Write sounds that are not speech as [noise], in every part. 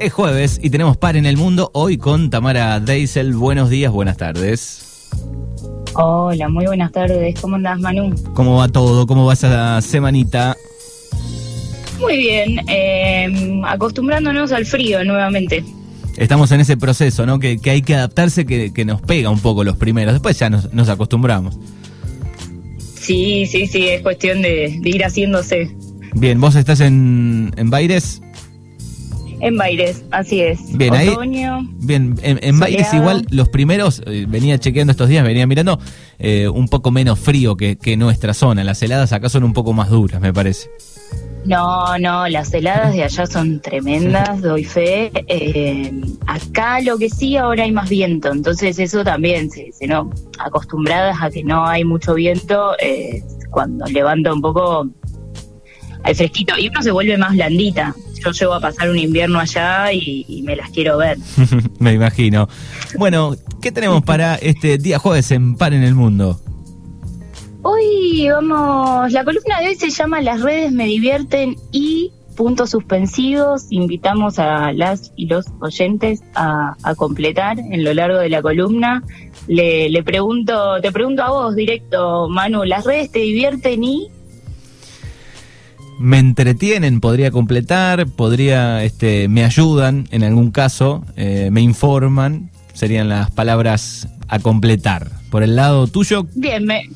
Es jueves y tenemos par en el mundo hoy con Tamara Deisel. Buenos días, buenas tardes. Hola, muy buenas tardes. ¿Cómo andás, Manu? ¿Cómo va todo? ¿Cómo va esa semanita? Muy bien, eh, acostumbrándonos al frío nuevamente. Estamos en ese proceso, ¿no? Que, hay que adaptarse, que, nos pega un poco los primeros. Después ya nos, acostumbramos. Sí, sí, sí, es cuestión de, ir haciéndose. Bien, ¿vos estás en, en Baires? En Baires, así es. Bien, Otoño, Bien, en, Baires igual los primeros, eh, venía chequeando estos días, venía mirando, eh, un poco menos frío que, que nuestra zona. Las heladas acá son un poco más duras, me parece. No, no, las heladas de allá son tremendas, doy fe. Eh, acá lo que sí, ahora hay más viento, entonces eso también, se, se no, acostumbradas a que no hay mucho viento, eh, cuando levanta un poco al fresquito y uno se vuelve más blandita. Yo llego a pasar un invierno allá y, me las quiero ver. [laughs] me imagino. Bueno, ¿qué tenemos para este día jueves en Par en el Mundo? Hoy vamos, la columna de hoy se llama Las redes me divierten y puntos suspensivos. Invitamos a las y los oyentes a, completar en lo largo de la columna. Le, le, pregunto, te pregunto a vos directo, Manu, ¿las redes te divierten y? Me entretienen, podría completar, podría, este, me ayudan en algún caso, eh, me informan, serían las palabras a completar. Por el lado tuyo. Bien, me,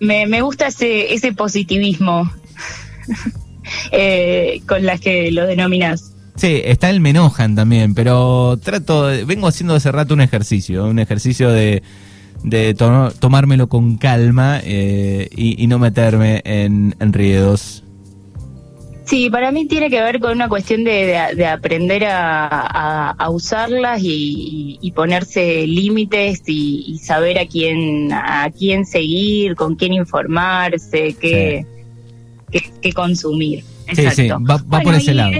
me, me gusta ese, ese positivismo [laughs] eh, con las que lo denominas. Sí, está el me enojan también, pero trato, vengo haciendo hace rato un ejercicio, un ejercicio de, de tomármelo con calma eh, y, no meterme en, en riedos. Sí, para mí tiene que ver con una cuestión de, aprender a, usarlas y, ponerse límites y, saber a quién a quién seguir, con quién informarse, qué, qué, consumir. Sí, sí, va, por ese lado.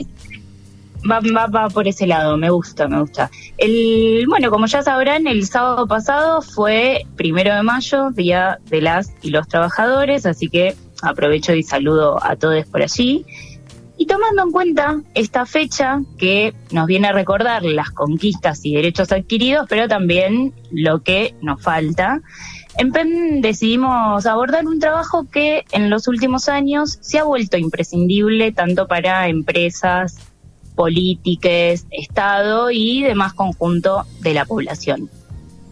va, va, va, por ese lado, me gusta, me gusta. El, bueno, como ya sabrán, el sábado pasado fue primero de mayo, Día de las y los Trabajadores, así que aprovecho y saludo a todos por allí. Y tomando en cuenta esta fecha que nos viene a recordar las conquistas y derechos adquiridos, pero también lo que nos falta, en PEN decidimos abordar un trabajo que en los últimos años se ha vuelto imprescindible tanto para empresas, políticas, Estado y demás conjunto de la población.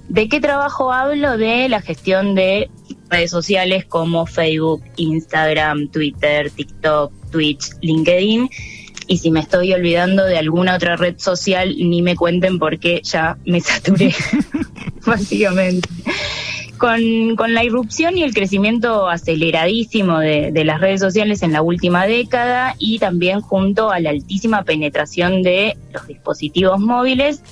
¿De qué trabajo hablo? De la gestión de redes sociales como Facebook, Instagram, Twitter, TikTok, Twitch, LinkedIn. Y si me estoy olvidando de alguna otra red social, ni me cuenten porque ya me saturé, [laughs] básicamente. Con, con, la irrupción y el crecimiento aceleradísimo de, de, las redes sociales en la última década y también junto a la altísima penetración de los dispositivos móviles,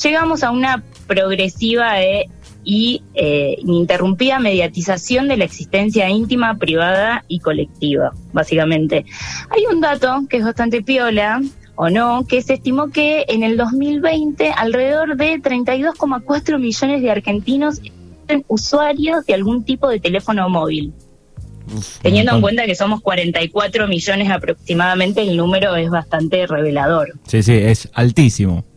llegamos a una progresiva e y eh, ininterrumpida mediatización de la existencia íntima, privada y colectiva, básicamente. Hay un dato que es bastante piola, o no, que se estimó que en el 2020 alrededor de 32,4 millones de argentinos eran usuarios de algún tipo de teléfono móvil. Teniendo en cuenta que somos 44 millones aproximadamente, el número es bastante revelador. Sí, sí, es altísimo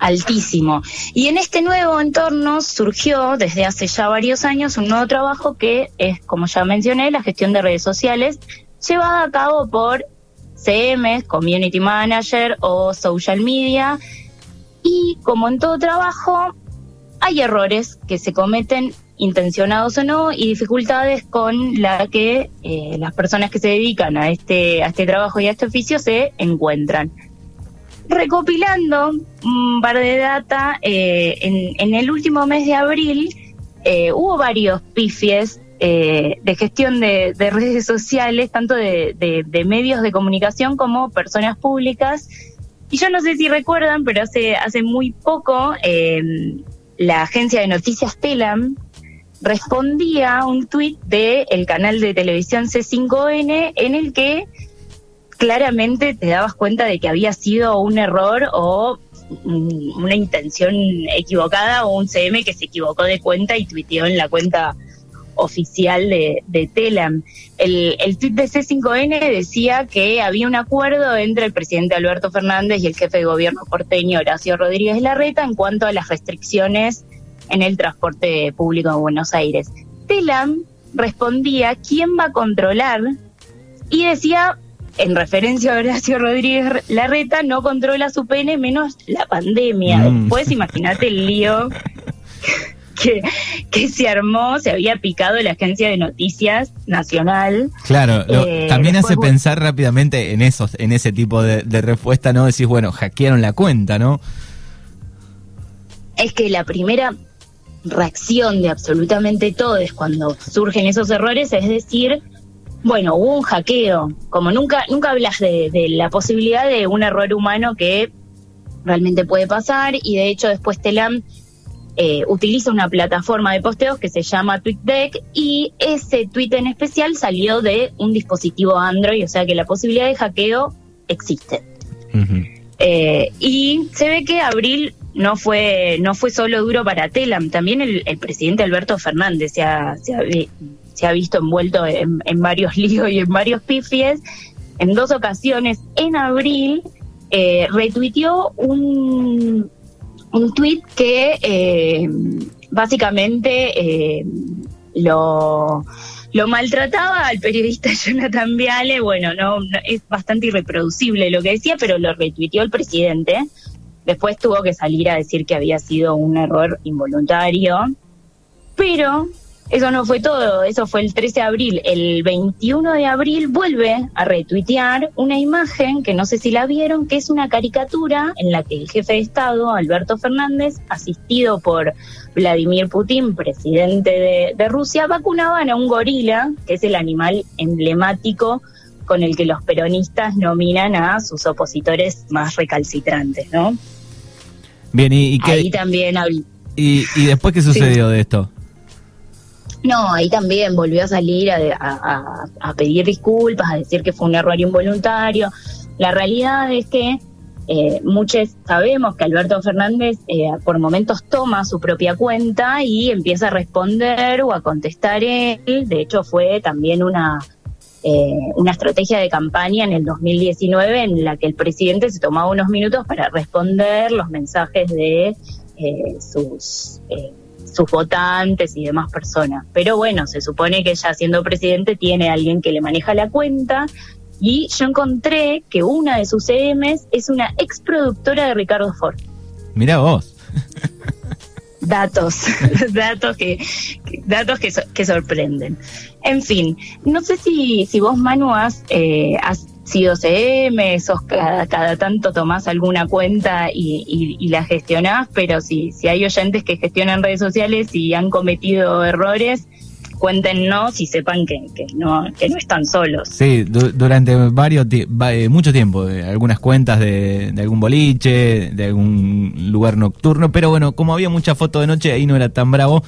altísimo. Y en este nuevo entorno surgió desde hace ya varios años un nuevo trabajo que es, como ya mencioné, la gestión de redes sociales, llevada a cabo por CM, Community Manager o Social Media. Y como en todo trabajo, hay errores que se cometen intencionados o no y dificultades con la que eh, las personas que se dedican a este a este trabajo y a este oficio se encuentran recopilando un par de data, eh, en, el último mes de abril eh, hubo varios pifies eh, de gestión de, redes sociales, tanto de, medios de comunicación como personas públicas. Y yo no sé si recuerdan, pero hace, hace muy poco la agencia de noticias Telam respondía a un tuit del canal de televisión C5N en el que claramente te dabas cuenta de que había sido un error o una intención equivocada o un CM que se equivocó de cuenta y tuiteó en la cuenta oficial de, de Telam. El, el tweet de C5N decía que había un acuerdo entre el presidente Alberto Fernández y el jefe de gobierno porteño Horacio Rodríguez Larreta en cuanto a las restricciones en el transporte público de Buenos Aires. Telam respondía quién va a controlar y decía en referencia a Horacio Rodríguez Larreta, no controla su pene menos la pandemia. Mm. Después, imagínate el lío que, que, se armó, se había picado la agencia de noticias nacional. Claro, eh, también hace pensar rápidamente en esos, en ese tipo de, de respuesta, ¿no? Decís, bueno, hackearon la cuenta, ¿no? Es que la primera reacción de absolutamente todos cuando surgen esos errores es decir, bueno, hubo un hackeo, como nunca, nunca hablas de, la posibilidad de un error humano que realmente puede pasar y de hecho después Telam eh, utiliza una plataforma de posteos que se llama TweetDeck y ese tweet en especial salió de un dispositivo Android, o sea que la posibilidad de hackeo existe. Eh, y se ve que abril no fue no fue solo duro para Telam, también el, presidente Alberto Fernández se ha, se ha, se ha visto envuelto en, varios [laughs] líos y en varios pifies. En dos ocasiones, en abril, eh, un, un tweet que eh, básicamente eh, lo, lo maltrataba al periodista [laughs] Jonathan Viale. Bueno, no, es bastante irreproducible lo que decía, pero lo retuiteó el presidente. Después tuvo que salir a decir que había sido un error involuntario. Pero eso no fue todo, eso fue el 13 de abril. El 21 de abril vuelve a retuitear una imagen que no sé si la vieron, que es una caricatura en la que el jefe de Estado, Alberto Fernández, asistido por Vladimir Putin, presidente de, Rusia, vacunaban a un gorila, que es el animal emblemático con el que los peronistas nominan a sus opositores más recalcitrantes, ¿no? Bien, y, Ahí también... ¿Y, y después qué sucedió de esto? No, ahí también volvió a salir a, pedir disculpas, a decir que fue un error involuntario. La realidad es que eh, muchos sabemos que Alberto Fernández eh, por momentos toma su propia cuenta y empieza a responder o a contestar él. De hecho, fue también una, eh, una estrategia de campaña en el 2019 en la que el presidente se tomaba unos minutos para responder los mensajes de sus sus votantes y demás personas. Pero bueno, se supone que ya siendo presidente tiene alguien que le maneja la cuenta y yo encontré que una de sus CMs es una ex productora de Ricardo Ford. Mira vos. datos, [laughs] datos que, datos que, que, sorprenden. En fin, no sé si, si vos, Manu, has, eh, has sido CM, sos cada, tanto tomás alguna cuenta y, la gestionás, pero si, si hay oyentes que gestionan redes sociales y han cometido errores, cuéntenos y sepan que, no, que no están solos. Sí, durante varios eh, mucho tiempo, algunas cuentas de, de, algún boliche, de algún lugar nocturno, pero bueno, como había mucha foto de noche, ahí no era tan bravo.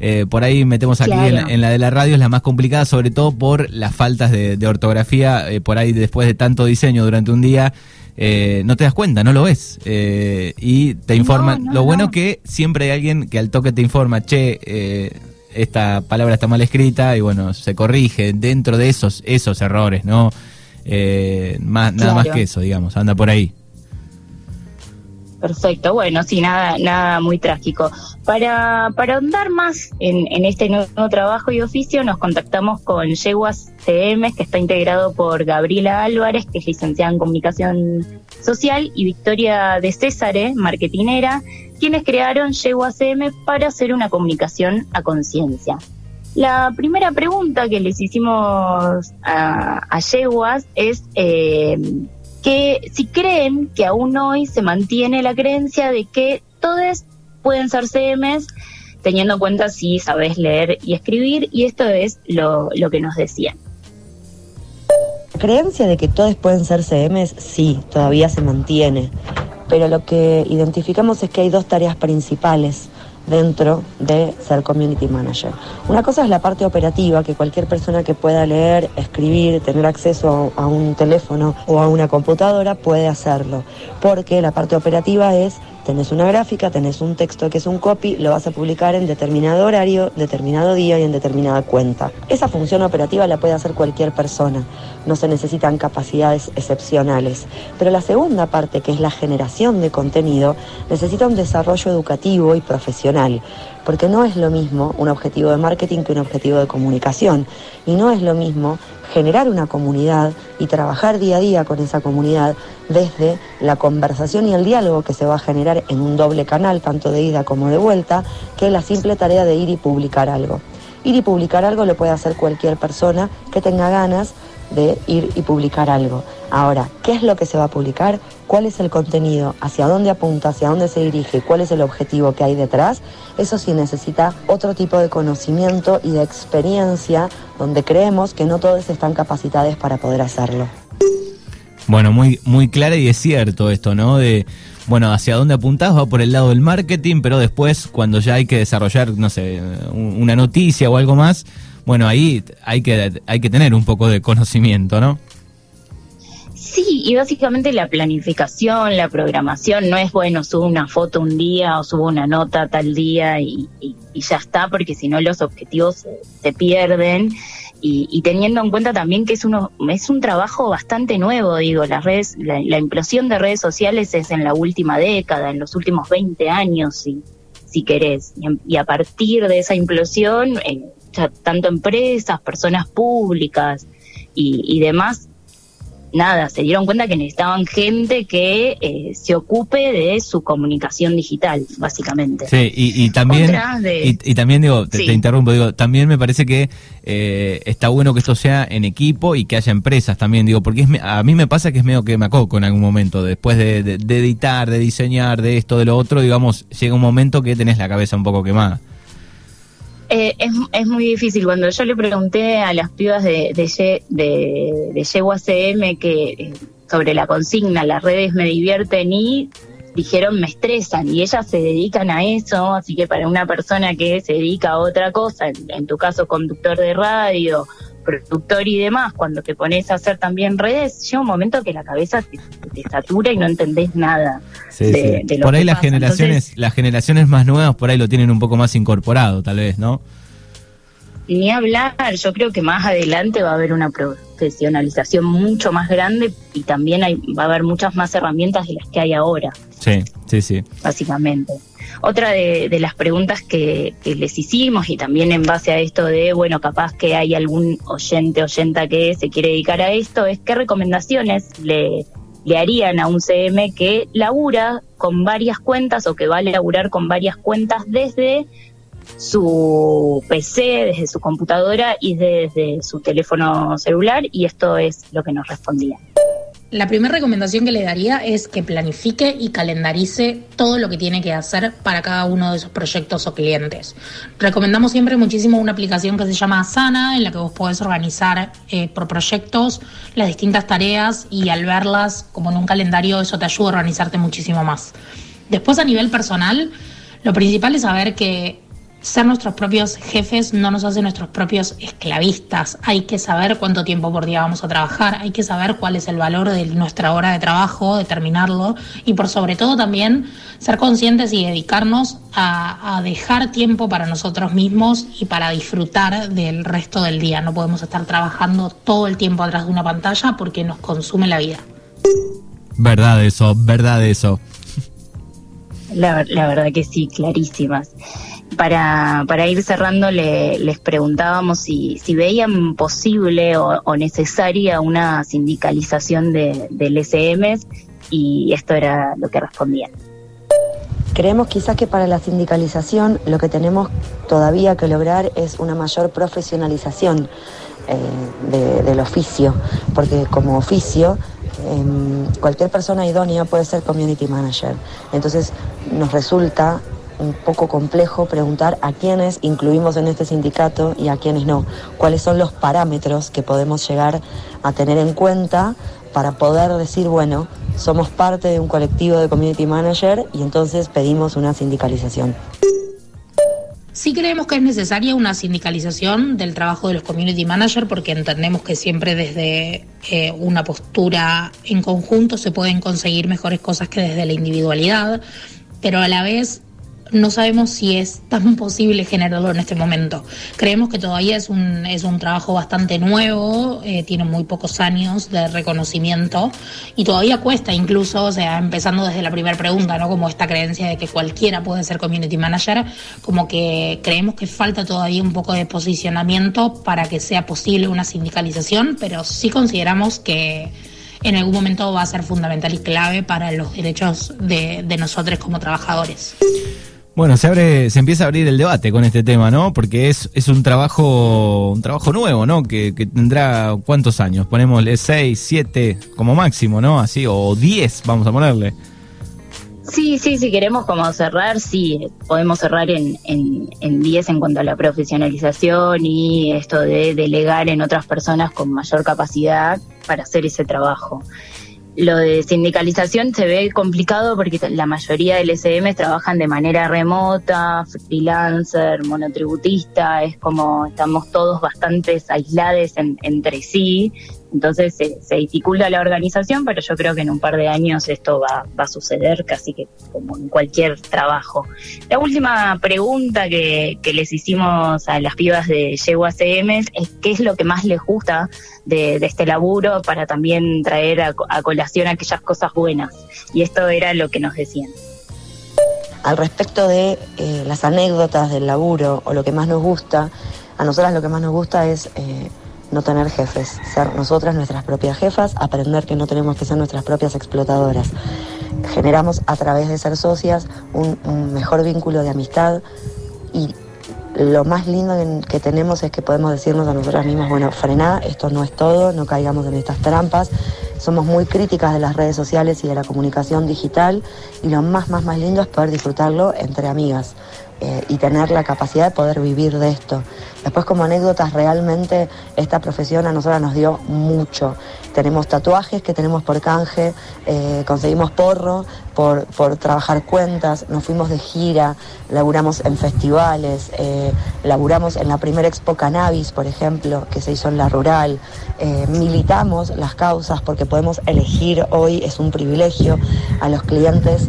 Eh, por ahí metemos aquí en, la de la radio, es la más complicada, sobre todo por las faltas de, ortografía. Eh, por ahí, después de tanto diseño durante un día, eh, no te das cuenta, no lo ves. y te informan. lo bueno que siempre hay alguien que al toque te informa, che, esta palabra está mal escrita, y bueno, se corrige dentro de esos, esos errores, ¿no? más, nada más que eso, digamos, anda por ahí. Perfecto, bueno, sí, nada, nada muy trágico. Para, para ahondar más en, este nuevo trabajo y oficio, nos contactamos con Yeguas CM, que está integrado por Gabriela Álvarez, que es licenciada en Comunicación Social, y Victoria de Césare, marketinera, quienes crearon Yeguas CM para hacer una comunicación a conciencia. La primera pregunta que les hicimos a, a Yeguas es eh, que si creen que aún hoy se mantiene la creencia de que todos pueden ser CMs, teniendo en cuenta si sabes leer y escribir, y esto es lo, lo que nos decían. creencia de que todos pueden ser CMs, sí, todavía se mantiene, pero lo que identificamos es que hay dos tareas principales dentro de ser community manager. Una cosa es la parte operativa, que cualquier persona que pueda leer, escribir, tener acceso a un teléfono o a una computadora puede hacerlo, porque la parte operativa es tenés una gráfica, tenés un texto que es un copy, lo vas a publicar en determinado horario, determinado día y en determinada cuenta. Esa función operativa la puede hacer cualquier persona, no se necesitan capacidades excepcionales. Pero la segunda parte, que es la generación de contenido, necesita un desarrollo educativo y profesional, porque no es lo mismo un objetivo de marketing que un objetivo de comunicación, y no es lo mismo generar una comunidad y trabajar día a día con esa comunidad desde la conversación y el diálogo que se va a generar en un doble canal, tanto de ida como de vuelta, que la simple tarea de ir y publicar algo. Ir y publicar algo lo puede hacer cualquier persona que tenga ganas de ir y publicar algo. Ahora, ¿qué es lo que se va a publicar? ¿Cuál es el contenido? ¿Hacia dónde apunta? ¿Hacia dónde se dirige? ¿Cuál es el objetivo que hay detrás? Eso sí necesita otro tipo de conocimiento y de experiencia donde creemos que no todos están capacitados para poder hacerlo. Bueno, muy, muy clara y es cierto esto, ¿no? De, bueno, hacia dónde apuntás va por el lado del marketing, pero después cuando ya hay que desarrollar, no sé, una noticia o algo más, bueno, ahí hay que, hay que tener un poco de conocimiento, ¿no? Sí, y básicamente la planificación, la programación, no es bueno, subo una foto un día o subo una nota tal día y, ya está, porque si no los objetivos se, pierden. Y, teniendo en cuenta también que es, uno, es un trabajo bastante nuevo, digo, las redes, la, implosión de redes sociales es en la última década, en los últimos 20 años, si, si querés. Y, a partir de esa implosión, eh, tanto empresas, personas públicas y, demás, nada, se dieron cuenta que necesitaban gente que eh, se ocupe de su comunicación digital, básicamente. Sí, y, también, y, también digo, te, interrumpo, digo, también me parece que eh, está bueno que esto sea en equipo y que haya empresas también, digo, porque a mí me pasa que es medio que me acoco en algún momento, después de, de editar, de diseñar, de esto, de lo otro, digamos, llega un momento que tenés la cabeza un poco quemada. Eh, es, es, muy difícil. Cuando yo le pregunté a las pibas de, de, de, que eh, sobre la consigna, las redes me divierten y dijeron me estresan y ellas se dedican a eso, así que para una persona que se dedica a otra cosa, en tu caso conductor de radio productor y demás, cuando te pones a hacer también redes, llega un momento que la cabeza te, satura y no entendés nada. de, por ahí las generaciones, las generaciones más nuevas por ahí lo tienen un poco más incorporado, tal vez, ¿no? Ni hablar, yo creo que más adelante va a haber una profesionalización mucho más grande y también hay, va a haber muchas más herramientas de las que hay ahora. Sí, sí, sí. Básicamente. Otra de, las preguntas que, les hicimos y también en base a esto de, bueno, capaz que hay algún oyente, oyenta que se quiere dedicar a esto, es qué recomendaciones le, harían a un CM que labura con varias cuentas o que va a laburar con varias cuentas desde su PC, desde su computadora y desde su teléfono celular y esto es lo que nos respondían. La primera recomendación que le daría es que planifique y calendarice todo lo que tiene que hacer para cada uno de esos proyectos o clientes. Recomendamos siempre muchísimo una aplicación que se llama Asana, en la que vos podés organizar eh, por proyectos las distintas tareas y al verlas como en un calendario eso te ayuda a organizarte muchísimo más. Después a nivel personal, lo principal es saber que ser nuestros propios jefes no nos hace nuestros propios esclavistas. Hay que saber cuánto tiempo por día vamos a trabajar, hay que saber cuál es el valor de nuestra hora de trabajo, determinarlo y por sobre todo también ser conscientes y dedicarnos a, dejar tiempo para nosotros mismos y para disfrutar del resto del día. No podemos estar trabajando todo el tiempo atrás de una pantalla porque nos consume la vida. Verdad eso, verdad eso. La, la verdad que sí, clarísimas para, para ir cerrando, le, les preguntábamos si, veían posible o, necesaria una sindicalización de, del SM y esto era lo que respondían. Creemos quizás que para la sindicalización lo que tenemos todavía que lograr es una mayor profesionalización eh, del oficio, porque como oficio em, cualquier persona idónea puede ser community manager. Entonces nos resulta un poco complejo preguntar a quiénes incluimos en este sindicato y a quiénes no. ¿Cuáles son los parámetros que podemos llegar a tener en cuenta para poder decir, bueno, somos parte de un colectivo de community manager y entonces pedimos una sindicalización? Sí creemos que es necesaria una sindicalización del trabajo de los community managers porque entendemos que siempre desde eh, una postura en conjunto se pueden conseguir mejores cosas que desde la individualidad pero a la vez no sabemos si es tan [laughs] posible generarlo en este momento. Creemos que todavía es un, es un trabajo bastante nuevo, eh, tiene muy pocos años de reconocimiento y todavía cuesta incluso, o sea, empezando desde la primera pregunta, ¿no? Como esta creencia de que cualquiera puede ser community manager, como que creemos que falta todavía un poco de posicionamiento para que sea posible una sindicalización, pero sí consideramos que en algún momento va a ser fundamental y clave para los derechos de, de nosotros como trabajadores. Bueno, se abre, se empieza a abrir el debate con este tema, ¿no? Porque es, es un trabajo, un trabajo nuevo, ¿no? Que, que tendrá cuántos años, ponémosle seis, siete como máximo, ¿no? Así, o diez, vamos a ponerle. Sí, sí, si queremos como cerrar, sí, podemos cerrar en, en, en 10 en cuanto a la profesionalización y esto de delegar en otras personas con mayor capacidad para hacer ese trabajo. Lo de sindicalización se ve complicado porque la mayoría del SM trabajan de manera remota, freelancer, monotributista, es como estamos todos bastante aislados entre sí entonces se, dificulta la organización, pero yo creo que en un par de años esto va, a suceder casi que como en cualquier trabajo. La última pregunta que, les hicimos a las pibas de Yegua CM es qué es lo que más les gusta de, este laburo para también traer a, colación aquellas cosas buenas. Y esto era lo que nos decían. Al respecto de eh, las anécdotas del laburo o lo que más nos gusta, a nosotras lo que más nos gusta es... Eh, no tener jefes, ser nosotras nuestras propias jefas, aprender que no tenemos que ser nuestras propias explotadoras. Generamos a través de ser socias un, mejor vínculo de amistad y lo más lindo que, tenemos es que podemos decirnos a nosotras mismas, bueno, frená, esto no es todo, no caigamos en estas trampas. Somos muy críticas de las redes sociales y de la comunicación digital y lo más, más, más lindo es poder disfrutarlo entre amigas. Eh, y tener la capacidad de poder vivir de esto. Después como anécdotas, realmente esta profesión a nosotros nos dio mucho. Tenemos tatuajes que tenemos por canje, eh, conseguimos porro por, por, trabajar cuentas, nos fuimos de gira, laburamos en festivales, eh, laburamos en la primera Expo Cannabis, por ejemplo, que se hizo en la rural, militamos las causas porque podemos elegir hoy, es un privilegio, a los clientes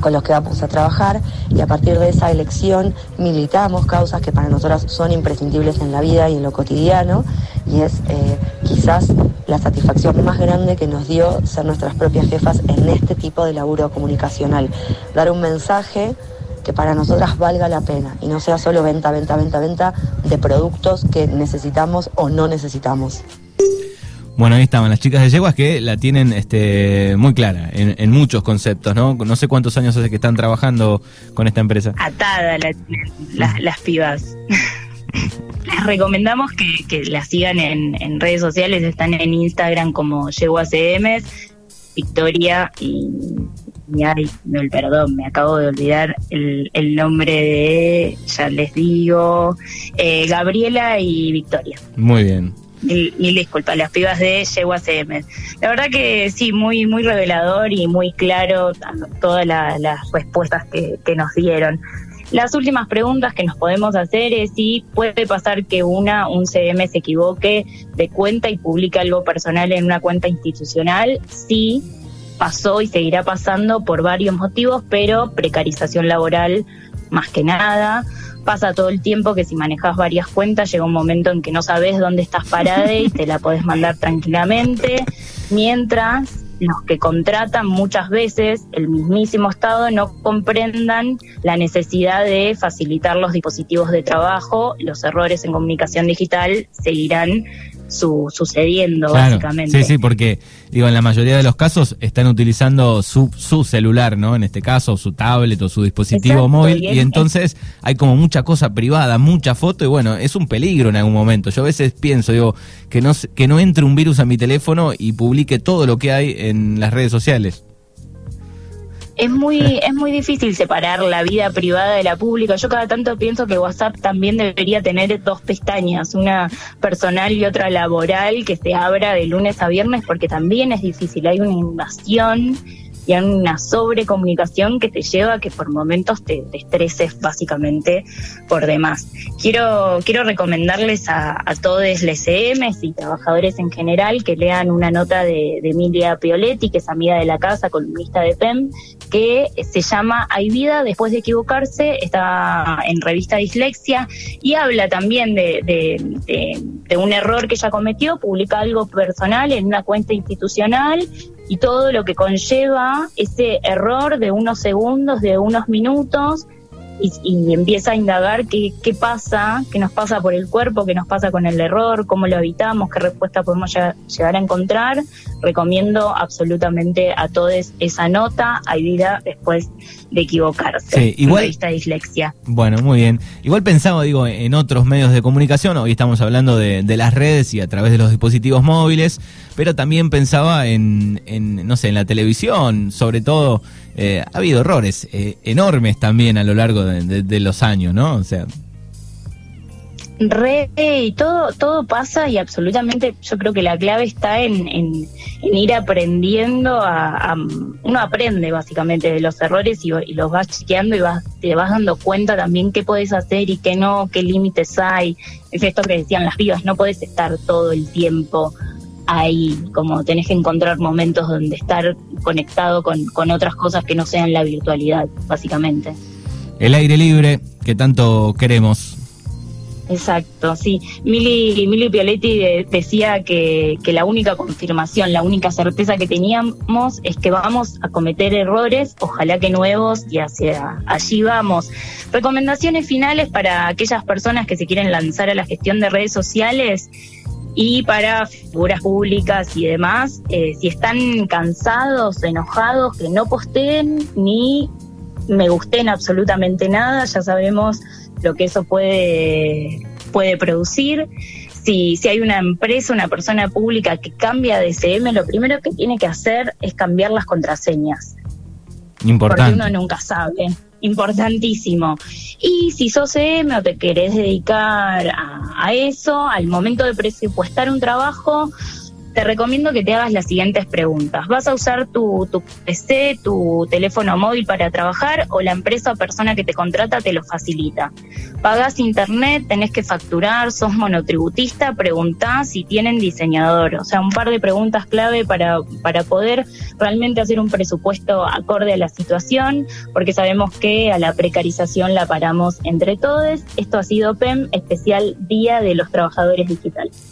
con los que vamos a trabajar y a partir de esa elección militamos causas que para nosotras son imprescindibles en la vida y en lo cotidiano y es eh, quizás la satisfacción más grande que nos dio ser nuestras propias jefas en este tipo de laburo comunicacional. Dar un mensaje que para nosotras valga la pena y no sea solo venta, venta, venta, venta de productos que necesitamos o no necesitamos. Bueno, ahí estaban las chicas de yeguas que la tienen este, muy clara en, muchos conceptos, ¿no? No sé cuántos años hace que están trabajando con esta empresa. Atada las pibas. [laughs] Les recomendamos que, que las sigan en, redes sociales, están en Instagram como YeguaCM, Victoria y, ay, no, perdón, me acabo de olvidar el, el nombre de, ya les digo, eh, Gabriela y Victoria. Muy bien mil, disculpas, las pibas de Yegua CM. La verdad que sí, muy, muy revelador y muy claro todas las respuestas que, nos dieron. Las últimas preguntas que nos podemos hacer es si puede pasar que una, un CM se equivoque de cuenta y publique algo personal en una cuenta institucional. Sí, pasó y seguirá pasando por varios motivos, pero precarización laboral más que nada pasa todo el tiempo que si manejas varias cuentas llega un momento en que no sabes dónde estás parada y te la podés mandar tranquilamente, mientras los que contratan muchas veces el mismísimo Estado no comprendan la necesidad de facilitar los dispositivos de trabajo, los errores en comunicación digital seguirán su, sucediendo, básicamente. Sí, sí, porque digo, en la mayoría de los casos están utilizando su, su celular, ¿no? En este caso, su tablet o su dispositivo móvil, y, entonces hay como mucha cosa privada, mucha foto, y bueno, es un peligro en algún momento. Yo a veces pienso, digo, que no, que no entre un virus a mi teléfono y publique todo lo que hay en las redes sociales es muy, es muy difícil separar la vida privada de la pública. Yo cada tanto pienso que WhatsApp también debería tener dos pestañas, una personal y otra laboral, que se abra de lunes a viernes, porque también es difícil. Hay una invasión y a una sobrecomunicación que te lleva a que por momentos te, estreses básicamente por demás. Quiero, quiero recomendarles a, todos los EMs y trabajadores en general que lean una nota de, de Emilia Pioletti, que es amiga de la casa, columnista de PEM, que se llama Hay vida después de equivocarse, está en revista Dislexia y habla también de, un error que ella cometió, publica algo personal en una cuenta institucional y todo lo que conlleva ese error de unos segundos, de unos minutos y, empieza a indagar qué, qué, pasa, qué nos pasa por el cuerpo, qué nos pasa con el error, cómo lo evitamos, qué respuesta podemos llegar a encontrar. Recomiendo absolutamente a todos esa nota, hay vida después de equivocarse. Sí, igual. Esta dislexia. Bueno, muy bien. Igual pensaba, digo, en otros medios de comunicación, hoy estamos hablando de, de las redes y a través de los dispositivos móviles, pero también pensaba en, en no sé, en la televisión, sobre todo eh, ha habido errores eh, enormes también a lo largo de, los años, ¿no? O sea. Re, y todo, todo pasa y absolutamente yo creo que la clave está en, ir aprendiendo a, uno aprende básicamente de los errores y, los vas chequeando y vas, te vas dando cuenta también qué puedes hacer y qué no, qué límites hay. Es esto que decían las vivas, no puedes estar todo el tiempo ahí, como tenés que encontrar momentos donde estar conectado con, con otras cosas que no sean la virtualidad, básicamente. El aire libre que tanto queremos. Exacto, sí. Mili, Mili Pioletti decía que, que, la única confirmación, la única certeza que teníamos es que vamos a cometer errores, ojalá que nuevos, y hacia allí vamos. Recomendaciones finales para aquellas personas que se quieren lanzar a la gestión de redes sociales y para figuras públicas y demás, eh, si están cansados, enojados, que no posteen ni me gusten absolutamente nada, ya sabemos lo que eso puede, puede producir. Si, si hay una empresa, una persona pública que cambia de CM, lo primero que tiene que hacer es cambiar las contraseñas. Importante. Porque uno nunca sabe importantísimo. Y si sos EM o te querés dedicar a, eso, al momento de presupuestar un trabajo, te recomiendo que te hagas las siguientes preguntas. ¿Vas a usar tu, PC, tu teléfono móvil para trabajar o la empresa o persona que te contrata te lo facilita? ¿Pagás internet? ¿Tenés que facturar? ¿Sos monotributista? Preguntás si tienen diseñador. O sea, un par de preguntas clave para, para poder realmente hacer un presupuesto acorde a la situación, porque sabemos que a la precarización la paramos entre todos. Esto ha sido PEM, especial Día de los Trabajadores Digitales.